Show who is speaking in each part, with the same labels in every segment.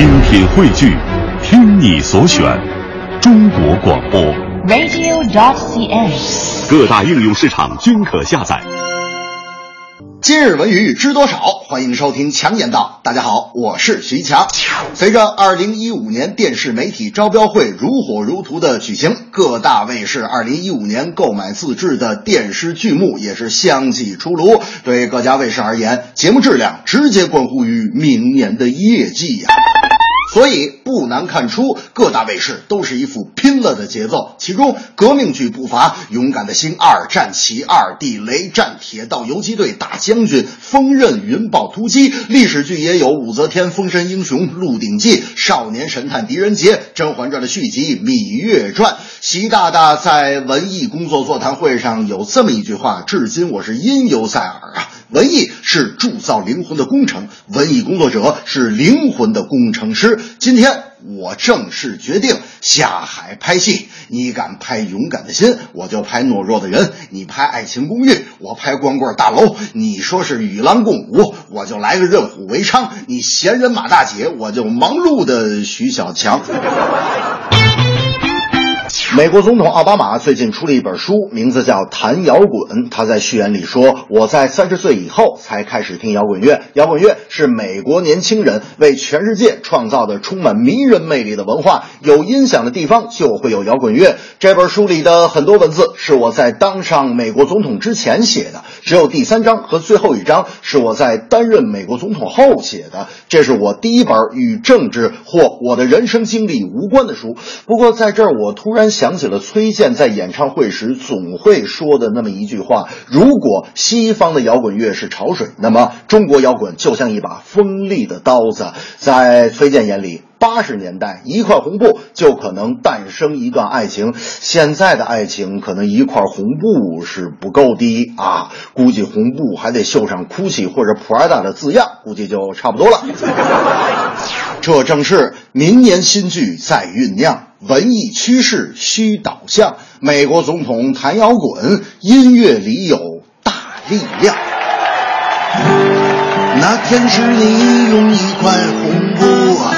Speaker 1: 精品汇聚，听你所选，中国广播。
Speaker 2: radio.cn。
Speaker 1: 各大应用市场均可下载。
Speaker 3: 今日文娱知多少？欢迎收听强言道。大家好，我是徐强。随着二零一五年电视媒体招标会如火如荼的举行，各大卫视二零一五年购买自制的电视剧目也是相继出炉。对各家卫视而言，节目质量直接关乎于明年的业绩呀、所以不难看出，各大卫视都是一副拼了的节奏。其中革命剧不乏《勇敢的心二》《战旗二》《地雷战》《铁道游击队》《大将军》《锋刃云豹突击》，历史剧也有《武则天》《封神英雄》《鹿鼎记》《少年神探狄仁杰》《甄嬛传》的续集《芈月传》。习大大在文艺工作座谈会上有这么一句话，至今我是音犹在耳啊。文艺是铸造灵魂的工程，文艺工作者是灵魂的工程师。今天我正式决定下海拍戏，你敢拍勇敢的心，我就拍懦弱的人；你拍爱情公寓，我拍光棍大楼；你说是与狼共舞，我就来个任虎为伥；你闲人马大姐，我就忙碌的徐小强。美国总统奥巴马最近出了一本书，名字叫《谈摇滚》。他在序言里说：“我在三十岁以后才开始听摇滚乐，摇滚乐是美国年轻人为全世界创造的充满迷人魅力的文化。有音响的地方就会有摇滚乐。”这本书里的很多文字是我在当上美国总统之前写的，只有第三章和最后一章是我在担任美国总统后写的。这是我第一本与政治或我的人生经历无关的书。不过在这儿，我突然想起了崔健在演唱会时总会说的那么一句话：如果西方的摇滚乐是潮水，那么中国摇滚就像一把锋利的刀子。在崔健眼里。八十年代，一块红布就可能诞生一段爱情。现在的爱情，可能一块红布是不够的啊！估计红布还得绣上 GUCCI 或者 Prada 的字样，估计就差不多了。这正是明年新剧在酝酿，文艺趋势需导向。美国总统谈摇滚，音乐里有大力量。那天是你用一块红布啊。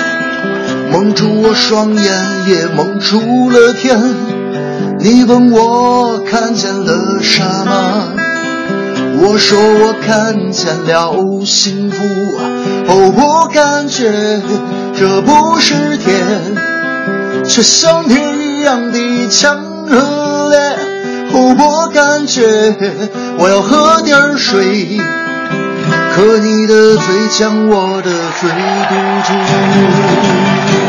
Speaker 3: 蒙住我双眼，也蒙住了天。你问我看见了什么？我说我看见了幸福。哦，我感觉这不是天，却像天一样的强和烈。哦，我感觉我要喝点水，可你的嘴将我的嘴堵住。